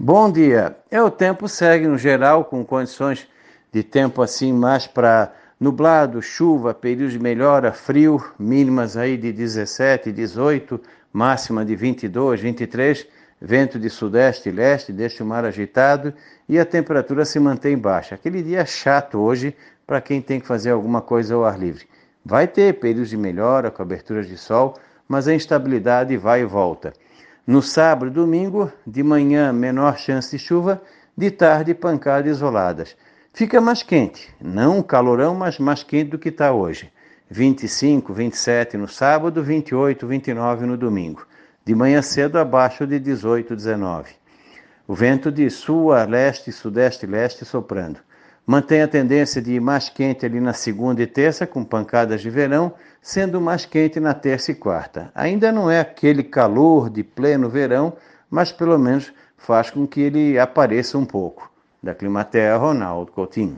Bom dia. É o tempo segue no geral com condições de tempo assim mais para nublado, chuva, período de melhora, frio, mínimas aí de 17, 18, máxima de 22, 23, vento de sudeste e leste, deixa o mar agitado e a temperatura se mantém baixa. Aquele dia chato hoje para quem tem que fazer alguma coisa ao ar livre. Vai ter períodos de melhora, coberturas de sol, mas a instabilidade vai e volta. No sábado e domingo, de manhã, menor chance de chuva, de tarde, pancadas isoladas. Fica mais quente, não calorão, mas mais quente do que está hoje. 25, 27 no sábado, 28, 29 no domingo. De manhã cedo, abaixo de 18, 19. O vento de sul a leste, sudeste e leste soprando. Mantém a tendência de ir mais quente ali na segunda e terça, com pancadas de verão, sendo mais quente na terça e quarta. Ainda não é aquele calor de pleno verão, mas pelo menos faz com que ele apareça um pouco. Da Climaterra, Ronaldo Coutinho.